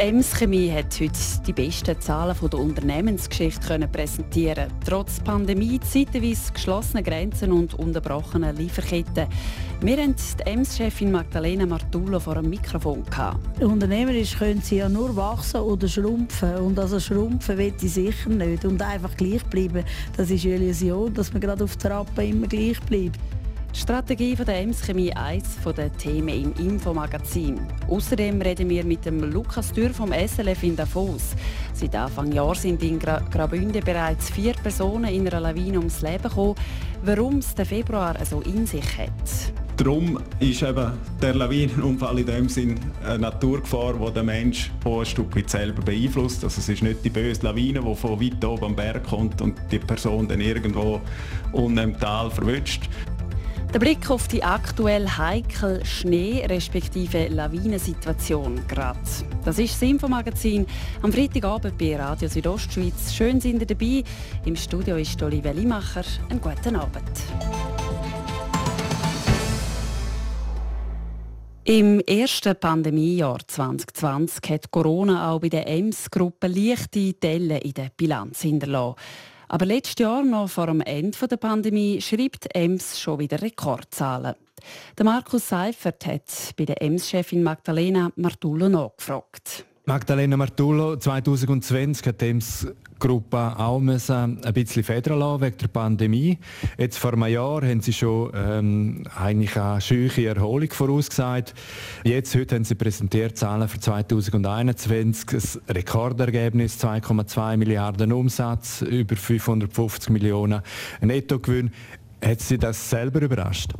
Ems Chemie hat heute die besten Zahlen der Unternehmensgeschichte können präsentieren. Trotz Pandemie, zeitweise geschlossenen Grenzen und unterbrochenen Lieferketten. Wir haben die Ems-Chefin Magdalena Martullo vor dem Mikrofon. Unternehmerisch können sie ja nur wachsen oder schrumpfen. Und also schrumpfen will ich sicher nicht. Und einfach gleich bleiben, das ist Illusion, dass man gerade auf der Rappe immer gleich bleibt. Die Strategie von der Ems Chemie eines der Themen im Infomagazin. Außerdem reden wir mit dem Lukas Dürr vom SLF in Davos. Seit Anfang Jahr sind in Gra Graubünden bereits vier Personen in einer Lawine ums Leben gekommen. Warum es der Februar so in sich hat. Darum ist eben der Lawinenunfall in dem Sinn eine Naturgefahr, die den Menschen ein Stück weit selber beeinflusst. Also es ist nicht die böse Lawine, die von weit oben am Berg kommt und die Person dann irgendwo Tal verwünscht. Der Blick auf die aktuell heikle Schnee- respektive Lawinensituation gerade. Das ist das Infomagazin am Freitagabend bei Radio Südostschweiz. Schön sind ihr dabei. Im Studio ist Olivia Limacher. Einen guten Abend. Im ersten Pandemiejahr 2020 hat Corona auch bei der EMS-Gruppe leichte Dellen in der Bilanz hinterlassen. Aber letztes Jahr, noch vor dem Ende der Pandemie, schreibt EMS schon wieder Rekordzahlen. Der Markus Seifert hat bei der EMS-Chefin Magdalena Martullo nachgefragt. Magdalena Martullo, 2020 hat EMS Gruppe auch müssen ein bisschen federn lassen wegen der Pandemie. Jetzt vor einem Jahr haben sie schon ähm, eigentlich eine schöne Erholung vorausgesagt. Jetzt, heute haben sie präsentiert Zahlen für 2021, ein Rekordergebnis, 2,2 Milliarden Umsatz, über 550 Millionen Nettogewinn. Hat Sie das selber überrascht?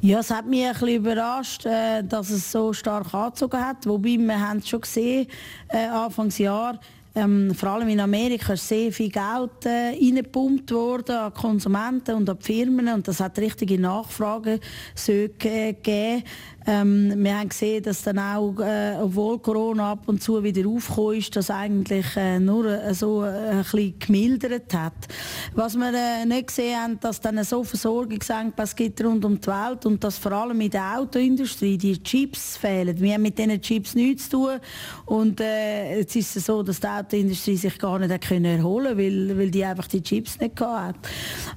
Ja, es hat mich ein bisschen überrascht, äh, dass es so stark angezogen hat. Wobei wir haben es schon gesehen, äh, Anfangsjahr, ähm, vor allem in Amerika ist sehr viel Geld äh, reingepumpt worden an Konsumenten und an Firmen und das hat richtige Nachfrage gegeben. Ähm, wir haben gesehen, dass dann auch, äh, obwohl Corona ab und zu wieder aufgekommen ist, das eigentlich äh, nur äh, so äh, ein bisschen gemildert hat. Was wir äh, nicht gesehen haben, dass dann so Versorgungsengpässe gibt rund um die Welt und dass vor allem in der Autoindustrie die Chips fehlen. Wir haben mit diesen Chips nichts zu tun und äh, jetzt ist es so, dass die Autoindustrie sich gar nicht können erholen weil, weil die einfach die Chips nicht hat.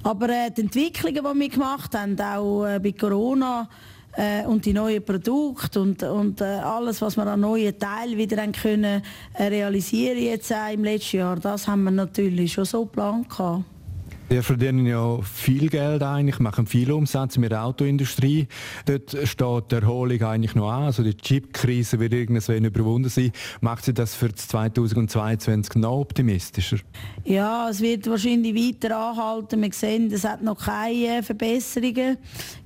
Aber die Entwicklungen, die wir gemacht haben, auch bei Corona, äh, und die neuen Produkte und, und äh, alles, was wir an neuen Teilen wieder können äh, realisieren jetzt äh, im letzten Jahr, das haben wir natürlich schon so geplant gehabt. Wir verdienen ja viel Geld eigentlich, machen viel Umsatz mit der Autoindustrie. Dort steht die Erholung eigentlich noch an. Also die Chip-Krise wird irgendwann überwunden sein. Macht Sie das für 2022 noch optimistischer? Ja, es wird wahrscheinlich weiter anhalten. Wir sehen, es hat noch keine Verbesserungen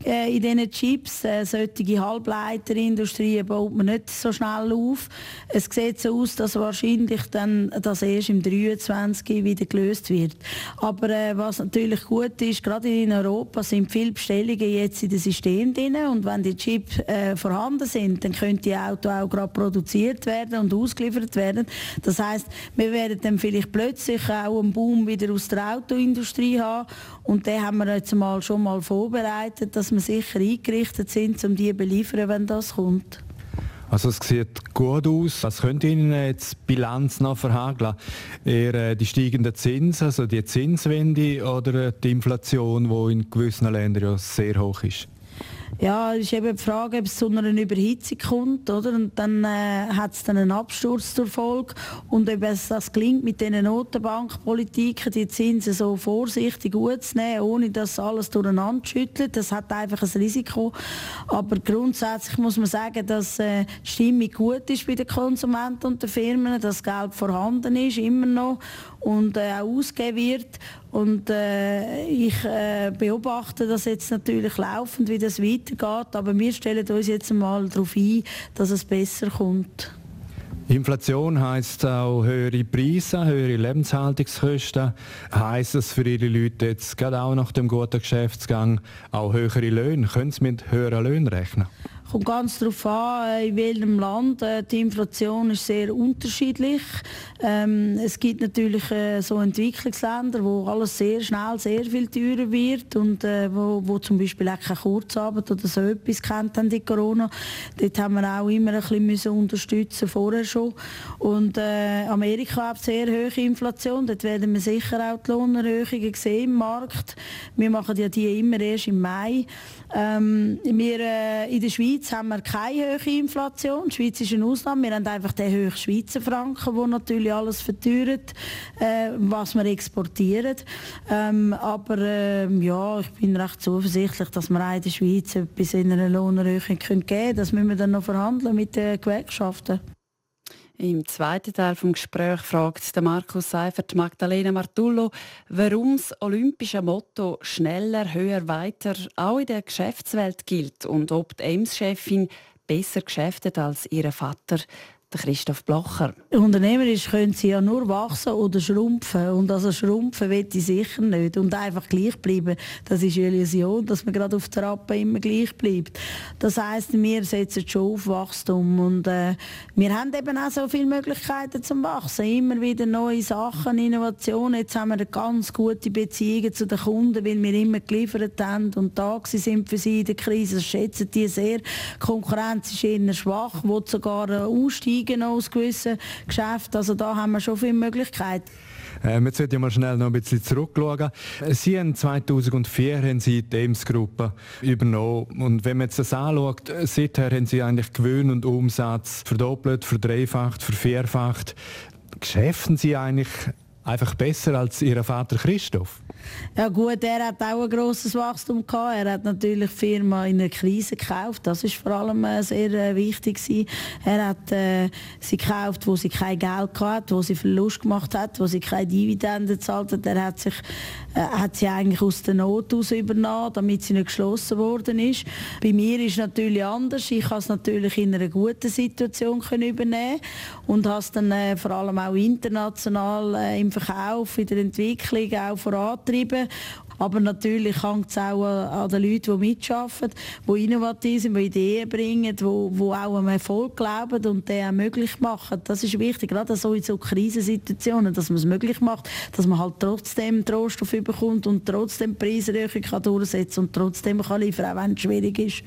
äh, in diesen Chips. Äh, solche Halbleiterindustrie baut man nicht so schnell auf. Es sieht so aus, dass wahrscheinlich dann das erst im 23 wieder gelöst wird. Aber äh, was natürlich gut ist, gerade in Europa sind viele Bestellungen jetzt in dem System drin und wenn die Chips äh, vorhanden sind, dann können die Autos auch gerade produziert werden und ausgeliefert werden. Das heißt, wir werden dann vielleicht plötzlich auch einen Boom wieder aus der Autoindustrie haben und den haben wir jetzt mal schon mal vorbereitet, dass wir sicher eingerichtet sind, um die zu beliefern, wenn das kommt. Also es sieht gut aus. Was könnte Ihnen jetzt die Bilanz noch verhageln? Eher äh, die steigenden Zinsen, also die Zinswende oder die Inflation, die in gewissen Ländern ja sehr hoch ist? Ja, ist eben die Frage, ob es zu einer Überhitzung kommt, oder? Und dann äh, hat es dann einen Absturz zur Folge. Und ob es das gelingt, mit diesen Notenbankpolitiken die Zinsen so vorsichtig gut zu nehmen, ohne dass alles durcheinander schüttelt, das hat einfach ein Risiko. Aber grundsätzlich muss man sagen, dass äh, die Stimmung gut ist bei den Konsumenten und den Firmen, dass Geld vorhanden ist, immer noch und äh, auch ausgegeben wird. Und äh, ich äh, beobachte das jetzt natürlich laufend, wie das weitergeht, aber wir stellen uns jetzt mal darauf ein, dass es besser kommt. Inflation heißt auch höhere Preise, höhere Lebenshaltungskosten. Heißt es für Ihre Leute jetzt gerade auch nach dem guten Geschäftsgang auch höhere Löhne? Können Sie mit höheren Löhnen rechnen? Kommt ganz darauf an, in welchem Land. Die Inflation ist sehr unterschiedlich. Ähm, es gibt natürlich äh, so Entwicklungsländer, wo alles sehr schnell sehr viel teurer wird und äh, wo, wo zum Beispiel auch keine Kurzarbeit oder so etwas kennt haben die Corona. Dort haben wir auch immer ein bisschen unterstützen vorher schon. Und äh, Amerika hat sehr hohe Inflation. Dort werden wir sicher auch die Lohnerhöhungen sehen im Markt. Wir machen ja die immer erst im Mai. Ähm, wir, äh, in der Schweiz haben wir keine hohe Inflation. Die Schweiz ist eine Ausnahme. Wir haben einfach den hohen Schweizer Franken, der natürlich alles verteuert, äh, was wir exportieren. Ähm, aber äh, ja, ich bin recht zuversichtlich, dass wir auch in der Schweiz etwas in einer Lohnerhöhung geben können. Das müssen wir dann noch verhandeln mit den Gewerkschaften. Im zweiten Teil des Gesprächs fragt der Markus Seifert Magdalena Martullo, warum das olympische Motto «Schneller, höher, weiter» auch in der Geschäftswelt gilt und ob die Ems-Chefin besser geschäftet als ihr Vater der Christoph Blocher. Unternehmerisch können sie ja nur wachsen oder schrumpfen. Und also schrumpfen will ich sicher nicht. Und einfach gleich bleiben, das ist Illusion, dass man gerade auf der Rappe immer gleich bleibt. Das heisst, wir setzen schon auf Wachstum. Und äh, wir haben eben auch so viele Möglichkeiten zum Wachsen. Immer wieder neue Sachen, Innovationen. Jetzt haben wir eine ganz gute Beziehung zu den Kunden, weil wir immer geliefert haben und da sind für sie in der Krise. Das schätzen die sehr. Die Konkurrenz ist eher schwach, will sogar aussteigen steigen aus gewissen Geschäften. Also da haben wir schon viele Möglichkeiten. Äh, wir sollten mal schnell noch ein bisschen zurückschauen. Sie haben 2004 haben Sie die Ems-Gruppe übernommen. Und wenn man jetzt das anschaut, seither haben Sie eigentlich Gewinn und Umsatz verdoppelt, verdreifacht, vervierfacht. Geschäften Sie eigentlich einfach besser als Ihr Vater Christoph? Ja gut, er hat auch ein grosses Wachstum gehabt. Er hat natürlich die Firma in einer Krise gekauft. Das ist vor allem äh, sehr äh, wichtig. Er hat äh, sie gekauft, wo sie kein Geld hatte, wo sie Verlust gemacht hat, wo sie keine Dividenden gezahlt hat. Er hat sich äh, hat sie eigentlich aus der Not aus übernommen, damit sie nicht geschlossen worden ist. Bei mir ist es natürlich anders. Ich konnte es natürlich in einer guten Situation übernehmen und habe es dann äh, vor allem auch international äh, im Verkauf, in der Entwicklung auch vorantreiben aber natürlich hängt es auch an den Leuten, die mitarbeiten, die innovativ sind, die Ideen bringen, die, die auch am Erfolg glauben und den auch möglich machen. Das ist wichtig, gerade so in so Krisensituationen, dass man es möglich macht, dass man halt trotzdem Trost bekommt und trotzdem durchsetzen kann und trotzdem kann liefern, auch wenn es schwierig ist.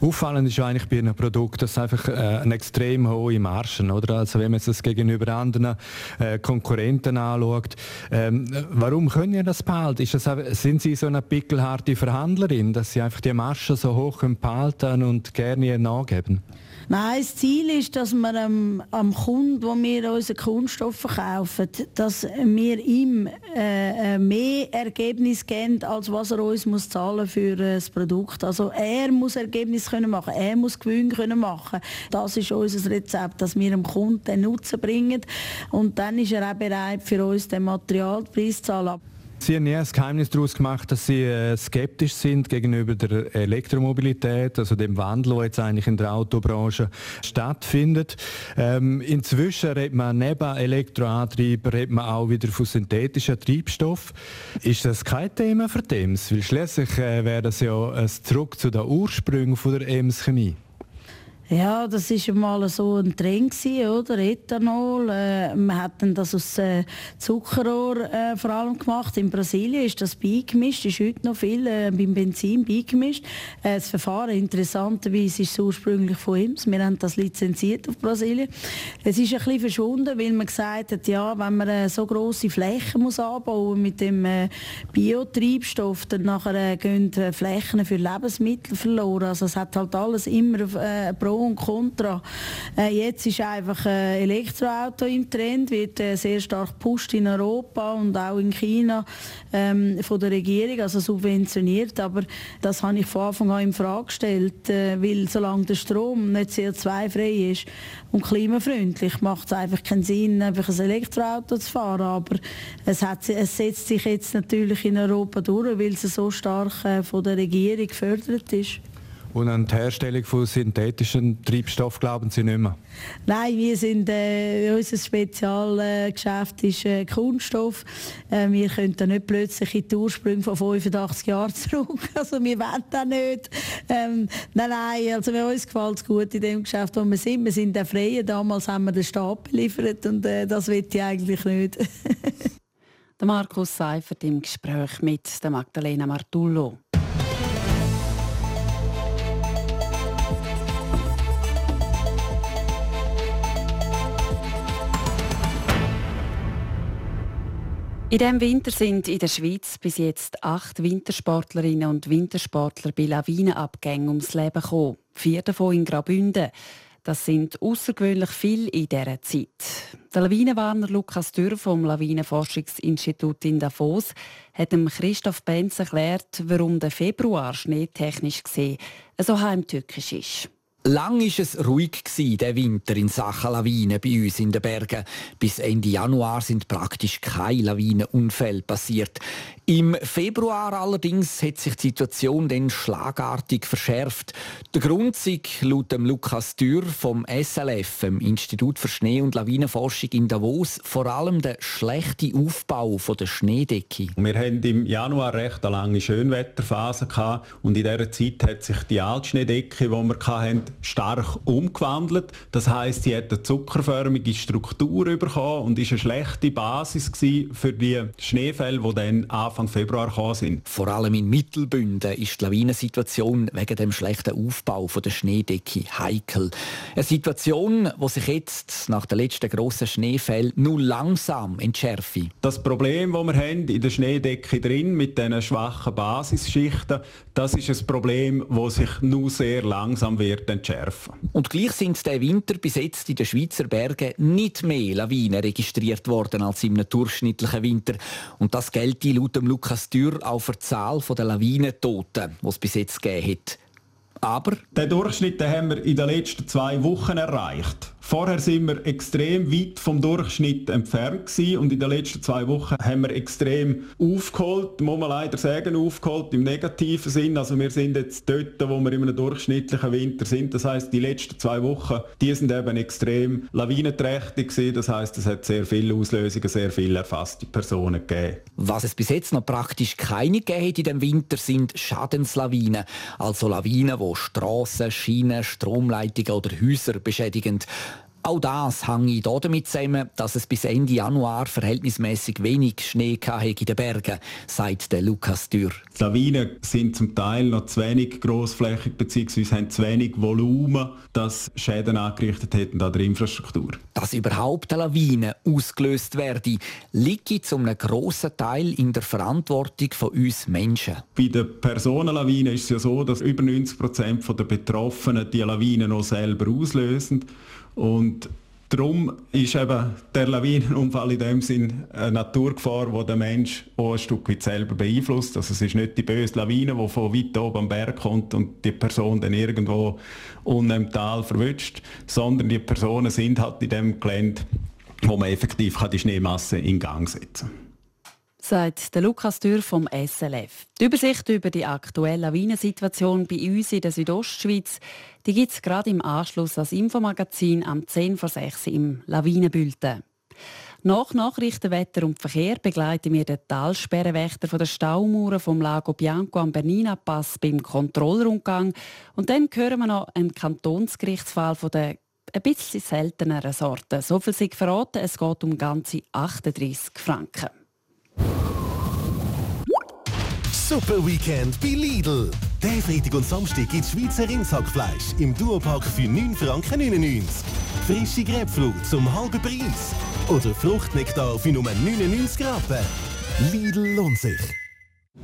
Auffallend ist eigentlich bei einem Produkt, dass einfach äh, eine extrem hohe Margen, oder? Also wenn man es gegenüber anderen äh, Konkurrenten anschaut, ähm, warum können Sie das behalten? Ist das, sind Sie so eine pickelharte Verhandlerin, dass Sie einfach die Margen so hoch behalten und gerne nachgeben? Nein, das Ziel ist, dass wir am, am Kunden, wo wir unsere Kunststoffe verkaufen, dass wir ihm äh, äh, mehr Ergebnis geben, als was er uns muss zahlen für äh, das Produkt. Also er muss Ergebnis können machen, er muss Gewinn können machen. Das ist unser Rezept, dass wir dem Kunden den Nutzen bringen und dann ist er auch bereit, für uns den Materialpreis zu zahlen. Sie haben nie ein Geheimnis daraus gemacht, dass Sie äh, skeptisch sind gegenüber der Elektromobilität, also dem Wandel, der jetzt eigentlich in der Autobranche stattfindet. Ähm, inzwischen redet man neben Elektroantrieben redet man auch wieder von synthetischen Treibstoff. Ist das kein Thema für die EMS? Weil schließlich äh, wäre das ja ein Zurück zu den Ursprüngen der EMS Chemie. Ja, das ist mal so ein Trend oder? Ethanol. Äh, man hat dann das aus äh, Zuckerrohr äh, vor allem gemacht. In Brasilien ist das beigemischt, ist heute noch viel äh, beim Benzin beigemischt. Äh, das Verfahren interessanterweise ist ursprünglich von uns. Wir haben das lizenziert auf Brasilien. Es ist ein bisschen verschwunden, weil man gesagt hat, ja, wenn man äh, so große Flächen muss anbauen mit dem äh, Biotreibstoff, dann nachher gehen Flächen für Lebensmittel verloren. Also es hat halt alles immer äh, Pro und Contra. Äh, jetzt ist einfach ein Elektroauto im Trend, wird äh, sehr stark gepusht in Europa und auch in China ähm, von der Regierung, also subventioniert. Aber das habe ich von Anfang an in Frage gestellt, äh, weil solange der Strom nicht CO2-frei ist und klimafreundlich, macht es einfach keinen Sinn, einfach ein Elektroauto zu fahren. Aber es, hat, es setzt sich jetzt natürlich in Europa durch, weil es so stark äh, von der Regierung gefördert ist. Und an die Herstellung von synthetischen Treibstoff glauben Sie nicht mehr? Nein, wir sind, äh, unser Spezialgeschäft ist äh, Kunststoff. Äh, wir können da nicht plötzlich in die Ursprünge von 85 Jahren zurück. Also wir wollen das nicht. Ähm, nein, nein, also uns gefällt es gut in dem Geschäft, wo wir sind. Wir sind der Freie. Damals haben wir den Stab beliefert und äh, das will ich eigentlich nicht. der Markus Seifert im Gespräch mit der Magdalena Martullo. In diesem Winter sind in der Schweiz bis jetzt acht Wintersportlerinnen und Wintersportler bei Lawinenabgängen ums Leben gekommen. Vier davon in Graubünden. Das sind außergewöhnlich viel in dieser Zeit. Der Lawinenwarner Lukas Dürr vom Lawinenforschungsinstitut in Davos hat dem Christoph Benz erklärt, warum der Februar schneetechnisch gesehen so heimtückisch ist. Lang war es ruhig der Winter in Sachen Lawinen bei uns in den Bergen. Bis Ende Januar sind praktisch keine Lawinenunfälle passiert. Im Februar allerdings hat sich die Situation dann schlagartig verschärft. Der Grund ist laut dem Lukas Dürr vom SLF, dem Institut für Schnee- und Lawinenforschung in Davos, vor allem der schlechte Aufbau der Schneedecke. Wir hatten im Januar recht eine lange Schönwetterphase und in dieser Zeit hat sich die Altschneedecke, die wir hatten, stark umgewandelt. Das heißt, sie hat eine zuckerförmige Struktur bekommen und ist eine schlechte Basis für die Schneefälle, die dann Anfang Februar gekommen sind. Vor allem in Mittelbünden ist die Lawinensituation wegen dem schlechten Aufbau der Schneedecke heikel. Eine Situation, die sich jetzt nach den letzten grossen Schneefällen nur langsam entschärft. Das Problem, das wir haben in der Schneedecke drin mit diesen schwachen Basisschichten, das ist ein Problem, das sich nur sehr langsam wird entschärfen. Und gleich sind der Winter bis jetzt in den Schweizer Bergen nicht mehr Lawinen registriert worden als im durchschnittlichen Winter. Und das gilt laut Lukas Dürr auch für die Zahl der Lawinentoten, die es bis jetzt gegeben hat. Aber... Den Durchschnitt den haben wir in den letzten zwei Wochen erreicht. Vorher sind wir extrem weit vom Durchschnitt entfernt gewesen und in den letzten zwei Wochen haben wir extrem aufgeholt, muss man leider sagen, aufgeholt im negativen Sinn. Also wir sind jetzt dort, wo wir in einem durchschnittlichen Winter sind. Das heißt, die letzten zwei Wochen, die sind eben extrem lawinenträchtig gewesen. Das heißt, es hat sehr viele Auslösungen, sehr viele erfasste Personen gegeben. Was es bis jetzt noch praktisch keine gegeben hat in dem Winter, sind Schadenslawinen. Also Lawinen, die Strassen, Schienen, Stromleitungen oder Häuser beschädigen. Auch das hängt damit zusammen, dass es bis Ende Januar verhältnismäßig wenig Schnee in den Bergen, sagt der Lukas Dürr. Die Lawinen sind zum Teil noch zu wenig grossflächig bzw. haben zu wenig Volumen, dass Schäden angerichtet hätten an der Infrastruktur. Dass überhaupt eine Lawine ausgelöst werde, liegt zu einem grossen Teil in der Verantwortung von uns Menschen. Bei den Personenlawinen ist es ja so, dass über 90 Prozent der Betroffenen die Lawinen noch selber auslösen. Und darum ist eben der Lawinenunfall in dem Sinn eine Naturgefahr, die der Mensch auch ein Stück weit selber beeinflusst. Also es ist nicht die böse Lawine, die von weit oben am Berg kommt und die Person dann irgendwo unten im Tal verwünscht, sondern die Personen sind halt in dem Gelände, wo man effektiv die Schneemasse in Gang setzen kann sagt der Lukas Dürr vom SLF. Die Übersicht über die aktuelle Lawinensituation bei uns in der Südostschweiz gibt es gerade im Anschluss als Infomagazin am 10 vor 6 im Lawinenbülten. Nach Nachrichten, Wetter und Verkehr begleiten wir den Talsperrenwächter von der Staumauer vom Lago Bianco am Bernina Pass beim Kontrollrundgang. Und dann hören wir noch einen Kantonsgerichtsfall von der ein bisschen selteneren Sorte. So viel sei verraten, es geht um ganze 38 Franken. Super Weekend bei Lidl. Der Freitag und Samstag gibt Schweizer Rindsackfleisch im Duopack für 9,99 Franken. Frische Grapefruit zum halben Preis. Oder Fruchtnektar für nur 99 Rappen. Lidl lohnt sich.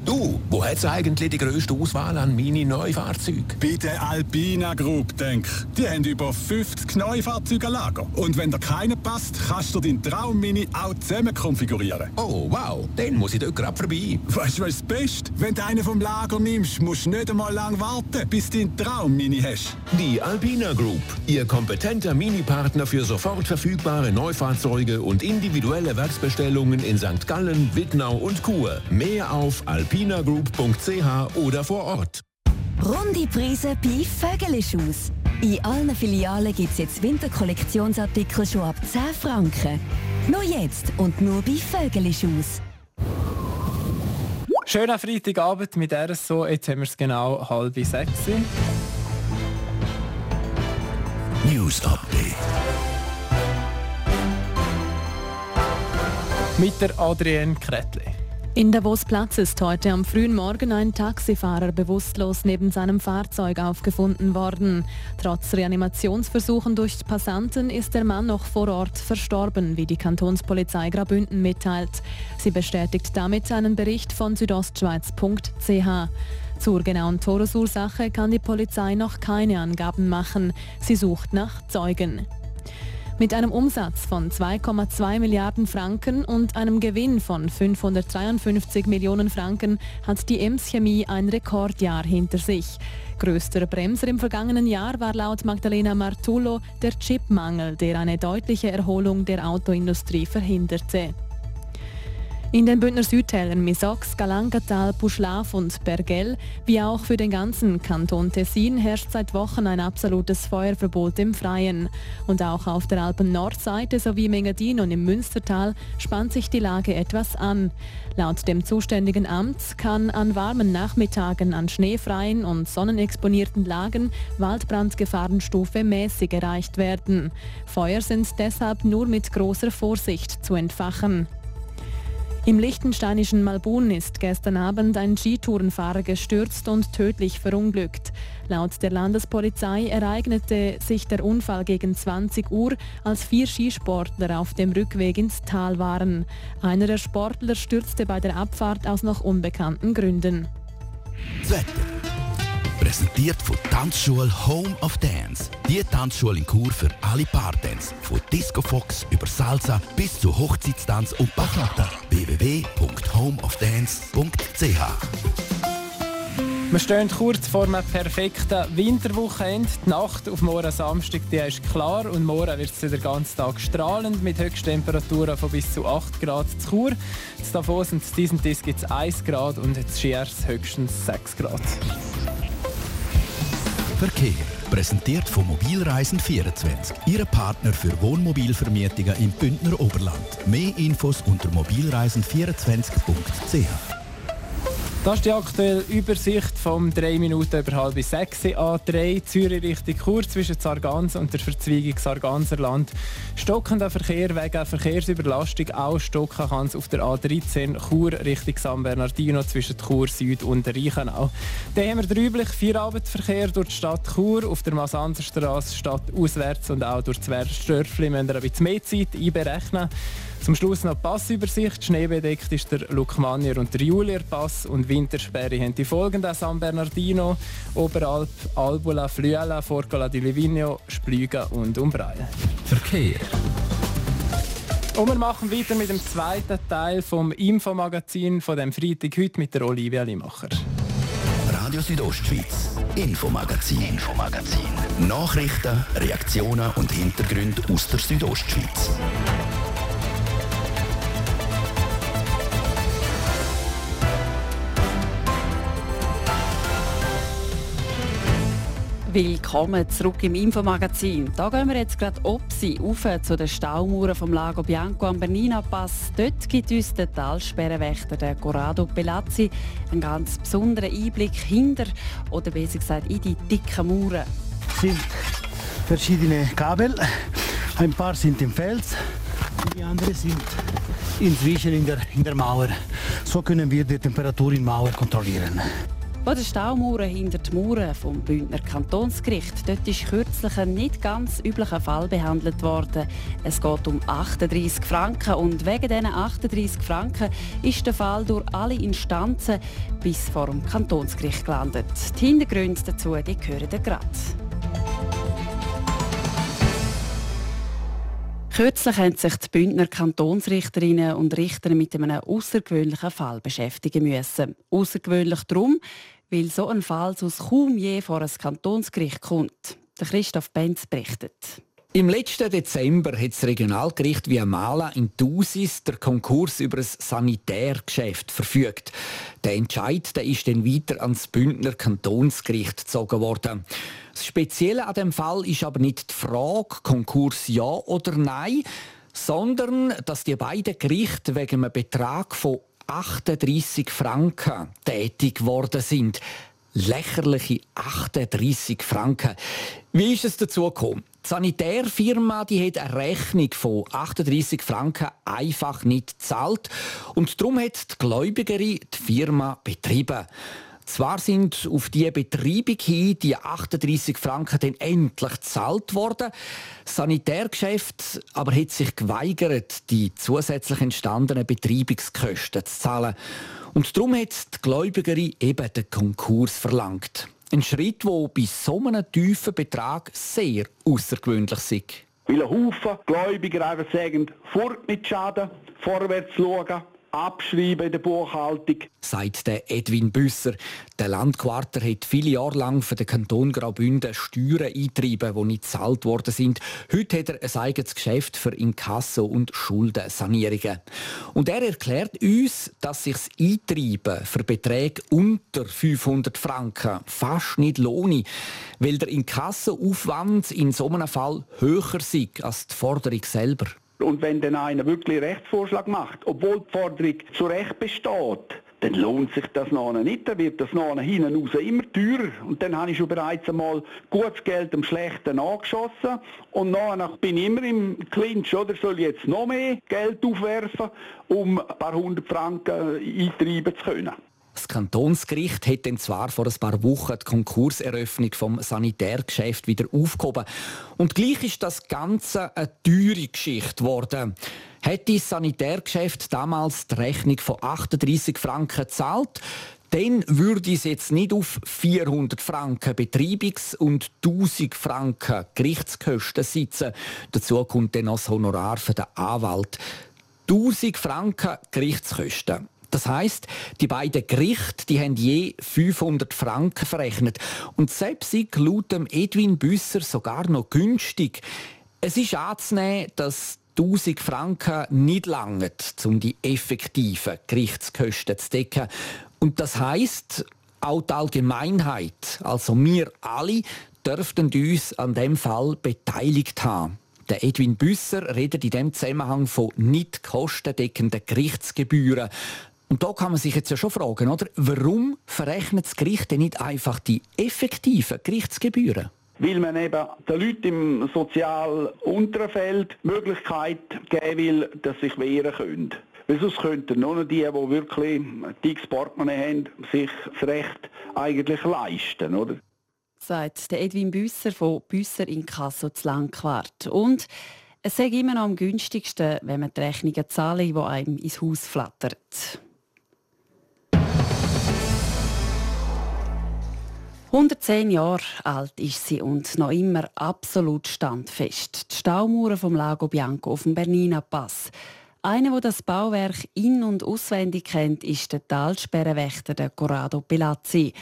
Du, wo hat's eigentlich die grösste Auswahl an Mini-Neufahrzeugen? Bei der Alpina Group, denk. Die haben über 50 Neufahrzeuge Lager. Und wenn dir keiner passt, kannst du deinen Traum-Mini auch zusammen konfigurieren. Oh, wow. Dann muss ich dort gerade vorbei. Weißt du, was das Beste? Wenn du einen vom Lager nimmst, musst du nicht einmal lang warten, bis du deinen Traum-Mini hast. Die Alpina Group. Ihr kompetenter Mini-Partner für sofort verfügbare Neufahrzeuge und individuelle Werksbestellungen in St. Gallen, Wittnau und Chur. Mehr auf alpinagroup.ch oder vor Ort. Runde Preise bei Vögelischus. In allen Filialen gibt es jetzt Winterkollektionsartikel schon ab 10 Franken. Nur jetzt und nur bei Vögelischus. Schöner Freitagabend mit RSO. Jetzt haben wir es genau halb sechs. News Update. Mit der Adrienne Kretli. In Davos-Platz ist heute am frühen Morgen ein Taxifahrer bewusstlos neben seinem Fahrzeug aufgefunden worden. Trotz Reanimationsversuchen durch Passanten ist der Mann noch vor Ort verstorben, wie die Kantonspolizei Grabünden mitteilt. Sie bestätigt damit einen Bericht von südostschweiz.ch. Zur genauen Todesursache kann die Polizei noch keine Angaben machen. Sie sucht nach Zeugen. Mit einem Umsatz von 2,2 Milliarden Franken und einem Gewinn von 553 Millionen Franken hat die Ems Chemie ein Rekordjahr hinter sich. Größter Bremser im vergangenen Jahr war laut Magdalena Martullo der Chipmangel, der eine deutliche Erholung der Autoindustrie verhinderte. In den Bündner Südtälern Misox, Galangatal, Buschlaf und Bergell, wie auch für den ganzen Kanton Tessin, herrscht seit Wochen ein absolutes Feuerverbot im Freien. Und auch auf der Alpen-Nordseite sowie im Engadin und im Münstertal spannt sich die Lage etwas an. Laut dem zuständigen Amt kann an warmen Nachmittagen an schneefreien und sonnenexponierten Lagen Waldbrandgefahrenstufe mäßig erreicht werden. Feuer sind deshalb nur mit großer Vorsicht zu entfachen. Im liechtensteinischen Malbun ist gestern Abend ein Skitourenfahrer gestürzt und tödlich verunglückt. Laut der Landespolizei ereignete sich der Unfall gegen 20 Uhr, als vier Skisportler auf dem Rückweg ins Tal waren. Einer der Sportler stürzte bei der Abfahrt aus noch unbekannten Gründen. Wetter. Präsentiert von Tanzschule Home of Dance. Die Tanzschule in Kur für alle Partens. Von Disco Fox über Salsa bis zu Hochzeitstanz und Bachata. www.homeofdance.ch Wir stehen kurz vor einem perfekten Winterwochenende. Die Nacht auf morgen Samstag die ist klar und morgen wird es den ganzen Tag strahlend mit Höchsttemperaturen von bis zu 8 Grad zu Chur. Zu Davos und zu diesem gibt es 1 Grad und zu Schiers höchstens 6 Grad. Verkehr. Präsentiert von Mobilreisen24. Ihre Partner für Wohnmobilvermietungen im Bündner Oberland. Mehr Infos unter mobilreisen24.ch. Das ist die aktuelle Übersicht vom 3 Minuten über halb 6 A3 Zürich Richtung Chur zwischen Sargans und der Verzweigung Sarganserland. Stockender Verkehr wegen Verkehrsüberlastung auch stocken kann es auf der A13 Chur Richtung San Bernardino zwischen Chur Süd und Reichenau. Dann haben wir den üblichen Feierabendverkehr durch die Stadt Chur auf der Masanserstraße Stadt auswärts und auch durch Zwerstörfli müssen wir ein bisschen mehr Zeit einberechnen. Zum Schluss noch die Passübersicht. Schneebedeckt ist der Lukmanier und der Julier Pass und Wintersperre haben die folgenden San Bernardino, Oberalp, Albula, Flüela, Forcola di Livigno, Splügen und Umbraille. Verkehr. Und wir machen weiter mit dem zweiten Teil vom Infomagazin von dem Freitag heute mit der Olivia Limacher. Radio Südostschweiz. Infomagazin. Infomagazin. Nachrichten, Reaktionen und Hintergründe aus der Südostschweiz. Willkommen zurück im Infomagazin. Da gehen wir jetzt gerade Opsi auf zu den Staumauern vom Lago Bianco am Bernina Pass. Dort gibt uns der Talsperrenwächter der Corrado Pelazzi einen ganz besonderen Einblick hinter oder besser gesagt in die dicken Mauern. Es sind verschiedene Kabel. Ein paar sind im Fels, die anderen sind inzwischen in der, in der Mauer. So können wir die Temperatur in der Mauer kontrollieren. Bei den Staumauern hinter den Mauern vom Bündner Kantonsgericht dort ist kürzlich ein nicht ganz üblicher Fall behandelt worden. Es geht um 38 Franken und wegen diesen 38 Franken ist der Fall durch alle Instanzen bis vor dem Kantonsgericht gelandet. Die Hintergründe dazu die hören gerade. Kürzlich haben sich die Bündner Kantonsrichterinnen und Richter mit einem außergewöhnlichen Fall beschäftigen müssen. Außergewöhnlich darum, weil so ein Fall sonst kaum je vor ein Kantonsgericht kommt. Der Christoph Benz berichtet. Im letzten Dezember hat das Regionalgericht Viamala in Thusis der Konkurs über ein Sanitärgeschäft verfügt. Der Entscheid der ist dann weiter ans Bündner Kantonsgericht gezogen worden. Das Spezielle an dem Fall ist aber nicht die Frage Konkurs ja oder nein, sondern dass die beiden Gerichte wegen einem Betrag von 38 Franken tätig geworden sind. Lächerliche 38 Franken. Wie ist es dazu gekommen? Die Sanitärfirma die hat eine Rechnung von 38 Franken einfach nicht gezahlt und darum hat die Gläubigerin die Firma betrieben. Zwar sind auf die Betreibung hin die 38 Franken dann endlich gezahlt worden. Das Sanitärgeschäft aber hat sich geweigert, die zusätzlich entstandenen Betreibungskosten zu zahlen. Und darum hat die Gläubigerin eben den Konkurs verlangt. Ein Schritt, der bei so einem tiefen Betrag sehr außergewöhnlich ist. Weil ein Haufen Gläubiger einfach sagen, fort mit Schaden, vorwärts schauen, abschreiben in der Buchhaltung. Sagt der Edwin Büsser. Der Landquarter hat viele Jahre lang für den Kanton Graubünden Steuern eingetrieben, die nicht gezahlt worden sind. Heute hat er ein eigenes Geschäft für Inkasso und Schuldensanierungen. Und er erklärt uns, dass sich das Eintreiben für Beträge unter 500 Franken fast nicht lohne, weil der Inkassoaufwand in so einem Fall höher sei als die Forderung selber. Und wenn dann einer wirklich einen Rechtsvorschlag macht, obwohl die Forderung zu Recht besteht, dann lohnt sich das noch nicht. Dann wird das noch hinten raus immer teurer. Und dann habe ich schon bereits einmal gutes Geld am Schlechten angeschossen. Und nachher bin ich immer im Clinch, oder? Soll ich jetzt noch mehr Geld aufwerfen, um ein paar hundert Franken eintreiben zu können? Das Kantonsgericht hat dann zwar vor ein paar Wochen die Konkurseröffnung vom Sanitärgeschäft wieder aufgehoben. Und gleich ist das Ganze eine teure Geschichte geworden. Hätte das Sanitärgeschäft damals die Rechnung von 38 Franken gezahlt, dann würde es jetzt nicht auf 400 Franken Betreibungs- und 1000 Franken Gerichtskosten sitzen. Dazu kommt dann noch das Honorar für den Anwalt. 1000 Franken Gerichtskosten. Das heißt, die beiden Gerichte, die haben je 500 Franken verrechnet. Und selbst laut Edwin Büsser sogar noch günstig. Es ist anzunehmen, dass 1000 Franken nicht langen, um die effektiven Gerichtskosten zu decken. Und das heißt, auch die Allgemeinheit, also wir alle, dürften uns an dem Fall beteiligt haben. Der Edwin Büsser redet in dem Zusammenhang von nicht kostendeckenden Gerichtsgebühren. Und da kann man sich jetzt ja schon fragen, oder? Warum verrechnet das Gericht denn nicht einfach die effektiven Gerichtsgebühren? Weil man eben den Leuten im sozial unteren Feld die Möglichkeit geben will, dass sie sich wehren können. Weil sonst könnten nur die, die wirklich dickes Portemonnaie haben, sich das Recht eigentlich leisten, oder? Sagt der Edwin Büsser von Büsser in Kasso zu Langquart. Und es sei immer noch am günstigsten, wenn man die Rechnungen zahlen, die einem ins Haus flattert. 110 Jahre alt ist sie und noch immer absolut standfest. Die Staumauer vom Lago Bianco auf dem Bernina Pass. Einer, der das Bauwerk in- und auswendig kennt, ist der Talsperrenwächter der Corrado Pelazzi.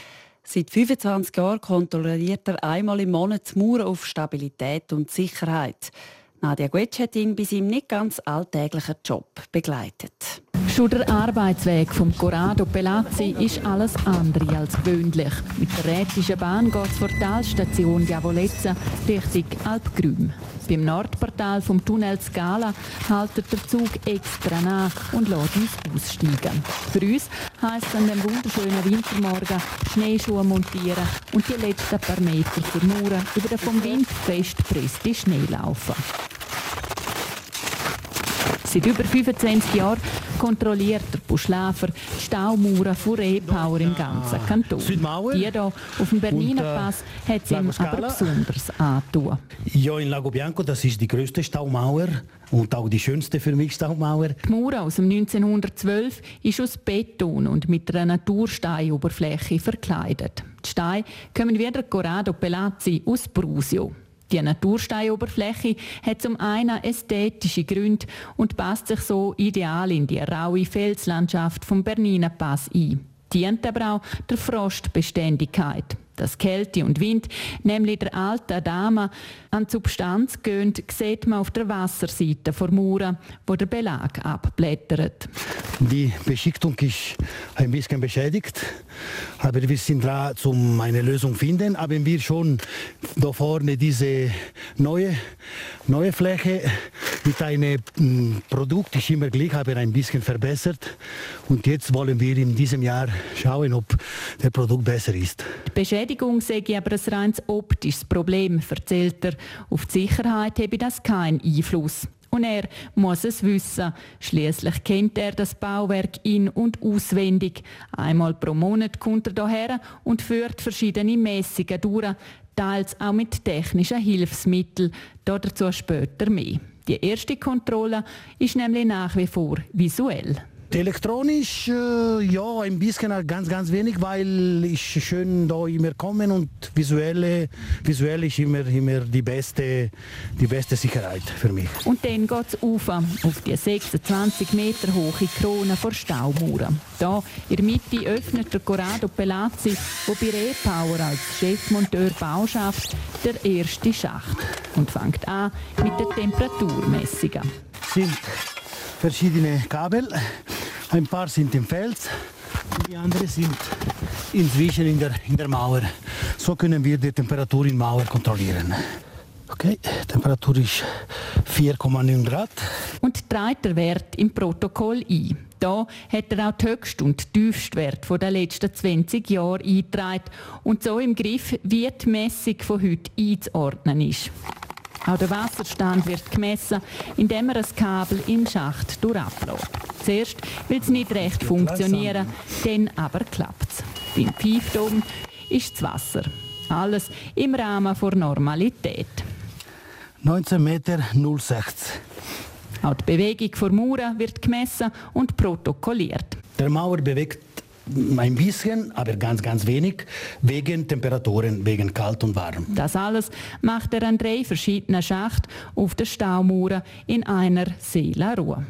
Seit 25 Jahren kontrolliert er einmal im Monat die Mauer auf Stabilität und Sicherheit. Nadia Guetsch hat ihn bei seinem nicht ganz alltäglichen Job begleitet. Schon der Arbeitsweg vom Corrado Pelazzi ist alles andere als gewöhnlich. Mit der rätischen Bahn geht es vor der Talstation Diavolezza Richtung Alpgrüm. Beim Nordportal vom Tunnel Scala haltet der Zug extra nach und lässt uns aussteigen. Für uns heisst es an dem wunderschönen Wintermorgen Schneeschuhe montieren und die letzten paar Meter zur Mauer über den vom Wind festgepressten Schnee laufen. Seit über 25 Jahren kontrolliert der Buschläfer die Staumauern von E-Power im ganzen Kanton. Die hier auf dem Berniner äh, Pass hat es ihm aber besonders angetan. Ja, in Lago Bianco, das ist die größte Staumauer und auch die schönste für mich Staumauer. Die Mauer aus dem 1912 ist aus Beton und mit einer Natursteinoberfläche verkleidet. Die Steine kommen wie der Corrado Pelazzi aus Brusio. Die Natursteinoberfläche hat zum einen ästhetische Gründe und passt sich so ideal in die raue Felslandschaft vom Berniner Pass ein. Dient aber auch der Frostbeständigkeit. Dass Kälte und Wind nämlich der alten Dame an die Substanz gehen, sieht man auf der Wasserseite vor Mauer, wo der Belag abblättert. Die Beschichtung ist ein bisschen beschädigt, aber wir sind dran, um eine Lösung zu finden. Haben wir schon da vorne diese neue, neue Fläche mit einem hm, Produkt, das immer gleich, aber ein bisschen verbessert. Und jetzt wollen wir in diesem Jahr schauen, ob der Produkt besser ist. Die Beschädigung sei aber ein reines optisches Problem, erzählt er. Auf die Sicherheit habe das keinen Einfluss. Und er muss es wissen. Schließlich kennt er das Bauwerk in- und auswendig. Einmal pro Monat kommt er hierher und führt verschiedene Messungen durch, teils auch mit technischen Hilfsmitteln. Dazu später mehr. Die erste Kontrolle ist nämlich nach wie vor visuell. Elektronisch, äh, ja, ein bisschen ganz, ganz wenig, weil ich schön da immer kommen und visuelle, visuell ist immer, immer die, beste, die beste Sicherheit für mich. Und dann geht es auf, auf die 26 Meter hohe Krone vor Staumauern. Da in der Mitte öffnet der Corrado Pelazzi, der bei Repower als Chefmonteur Bauschaft der erste Schacht und fängt an mit den Temperaturmessungen. Sind verschiedene Kabel. Ein paar sind im Fels, die anderen sind inzwischen in der, in der Mauer. So können wir die Temperatur in Mauer kontrollieren. Okay, Temperatur ist 4,9 Grad. Und trägt der Wert im Protokoll ein. Da hat er auch den höchsten und tiefsten Wert der letzten 20 Jahre eingetragen und so im Griff, wie die Messung von heute einzuordnen ist. Auch der Wasserstand wird gemessen, indem er ein Kabel im Schacht durchablässt. Zuerst will es nicht recht funktionieren, dann aber klappt es. Beim Pfeifdom ist das Wasser. Alles im Rahmen der Normalität. 19 Meter 06. Auch die Bewegung der Mauer wird gemessen und protokolliert. Der Mauer bewegt ein bisschen, aber ganz, ganz wenig, wegen Temperaturen, wegen kalt und warm. Das alles macht er an drei verschiedenen Schachten auf der Staumauer in einer Seelenruhe.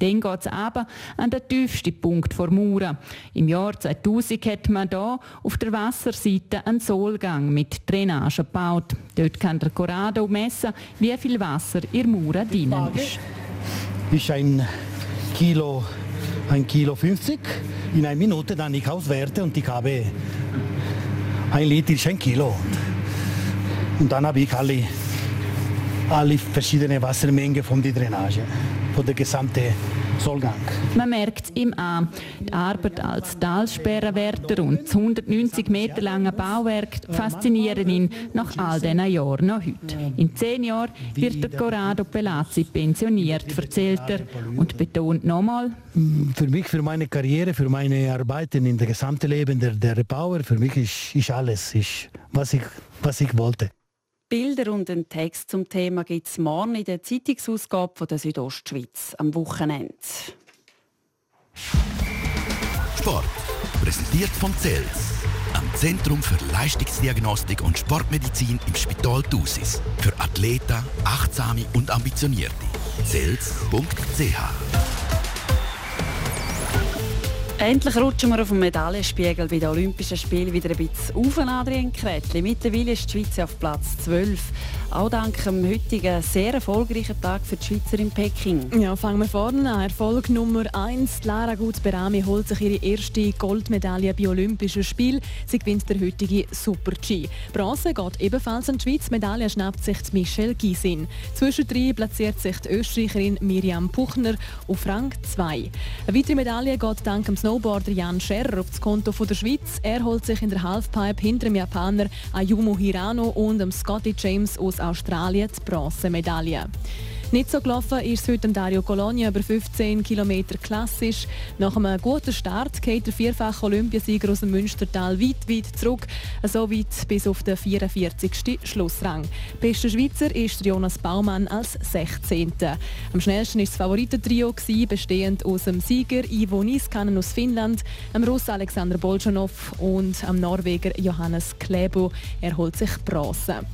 Dann geht es aber an den tiefsten Punkt der Mauer. Im Jahr 2000 hat man hier auf der Wasserseite einen Sohlgang mit Drainage gebaut. Dort kann der Corrado messen, wie viel Wasser in der Mauer drin ist. Ist ein Kilo, ein Kilo 50 in einer Minute, dann ich auswerte und ich habe ein Liter ist ein Kilo. Und dann habe ich alle, alle verschiedene Wassermengen von der Drainage von der gesamten Sollgang. Man merkt es ihm an. Die Arbeit als Talsperrenwärter und das 190 Meter lange Bauwerk faszinieren ihn nach all diesen Jahren noch heute. In zehn Jahren wird der Corrado Pelazzi pensioniert, erzählt er und betont nochmal, für mich, für meine Karriere, für meine Arbeiten in der gesamten Leben der, der Bauer, für mich ist, ist alles, ist, was, ich, was ich wollte. Bilder und einen Text zum Thema gibt es morgen in der Zeitungsausgabe der Südostschweiz am Wochenende. Sport. Präsentiert von CELS. Am Zentrum für Leistungsdiagnostik und Sportmedizin im Spital Thusis. Für Athleten, Achtsame und Ambitionierte. CELS.ch Endlich rutschen wir auf dem Medaillenspiegel bei den Olympischen Spielen wieder ein bisschen auf, Adrian Kretli. Mittlerweile ist die Schweiz auf Platz 12. Auch dank dem heutigen sehr erfolgreichen Tag für die Schweizer in Peking. Ja, fangen wir vorne an. Erfolg Nummer 1. Lara Gutberami holt sich ihre erste Goldmedaille bei Olympischen Spielen. Sie gewinnt der heutige Super-G. Bronze geht ebenfalls an die Schweiz. Medaille schnappt sich Michelle Gysin. Zwischendrin platziert sich die Österreicherin Miriam Puchner auf Rang 2. Eine weitere Medaille geht dank dem Snowboarder Jan Scherrer auf das Konto der Schweiz. Er holt sich in der Halfpipe hinter dem Japaner Ayumu Hirano und dem Scotty James aus Australien die Bronzemedaille. Nicht so gelaufen ist es heute Dario Colonia über 15 km klassisch. Nach einem guten Start geht der vierfache Olympiasieger aus dem Münstertal weit, weit zurück, so weit bis auf den 44. Schlussrang. Bester Schweizer ist Jonas Baumann als 16. Am schnellsten ist das Favoritentrio bestehend aus dem Sieger Ivo Niskanen aus Finnland, dem Russ Alexander Boljanov und dem Norweger Johannes Klebo. Er holt sich Bronze.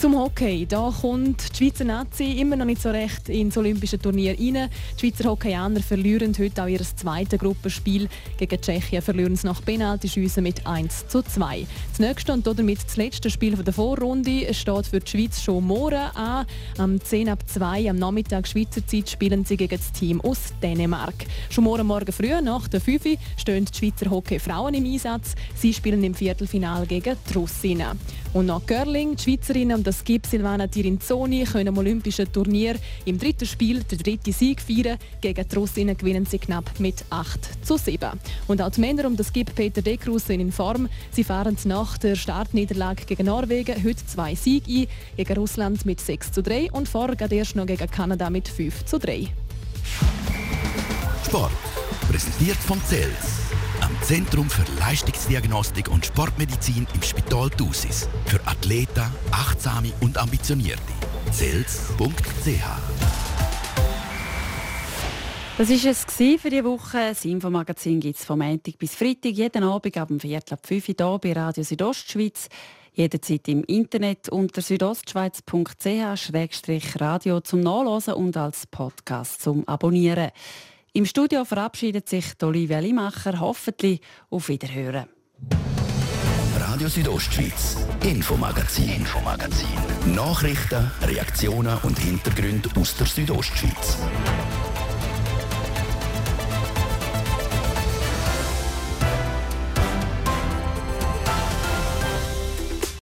Zum Hockey. Da kommt die Schweizer Nazi immer noch nicht so recht ins olympische Turnier rein. Die Schweizer Hockeyaner verlieren heute auch ihr zweites Gruppenspiel. Gegen Tschechien verlieren sie nach Penaltyschüssen mit 1 zu 2. Das nächste und damit das letzte Spiel der Vorrunde steht für die Schweiz schon morgen an. Am 10 ab 2 am Nachmittag Schweizer Zeit spielen sie gegen das Team aus Dänemark. Schon morgen Morgen früh nach der 5 stehen die Schweizer Hockey-Frauen im Einsatz. Sie spielen im Viertelfinale gegen die Russinnen. Und nach Curling, die Schweizerinnen und das Skip Silvana Tirinzoni können am Olympischen Turnier im dritten Spiel den dritten Sieg feiern. Gegen die Russinnen gewinnen sie knapp mit 8 zu 7. Und auch die Männer um das Skip Peter Dekrus sind in Form. Sie fahren nach der Startniederlage gegen Norwegen heute zwei Siege ein. Gegen Russland mit 6 zu 3 und vorher geht erst noch gegen Kanada mit 5 zu 3. Sport. Präsentiert von CELS. Am Zentrum für Leistungsdiagnostik und Sportmedizin im Spital Thusis. Für Athleten, Achtsame und Ambitionierte. CELS.ch das war es für diese Woche. Das Infomagazin gibt es vom Montag bis Freitag, jeden Abend ab dem Viertel ab 5 Uhr bei Radio Südostschweiz. Jederzeit im Internet unter südostschweiz.ch-radio zum Nachlesen und als Podcast zum Abonnieren. Im Studio verabschiedet sich Olivia Limacher. Hoffentlich auf Wiederhören. Radio Südostschweiz, Infomagazin, Infomagazin. Nachrichten, Reaktionen und Hintergründe aus der Südostschweiz.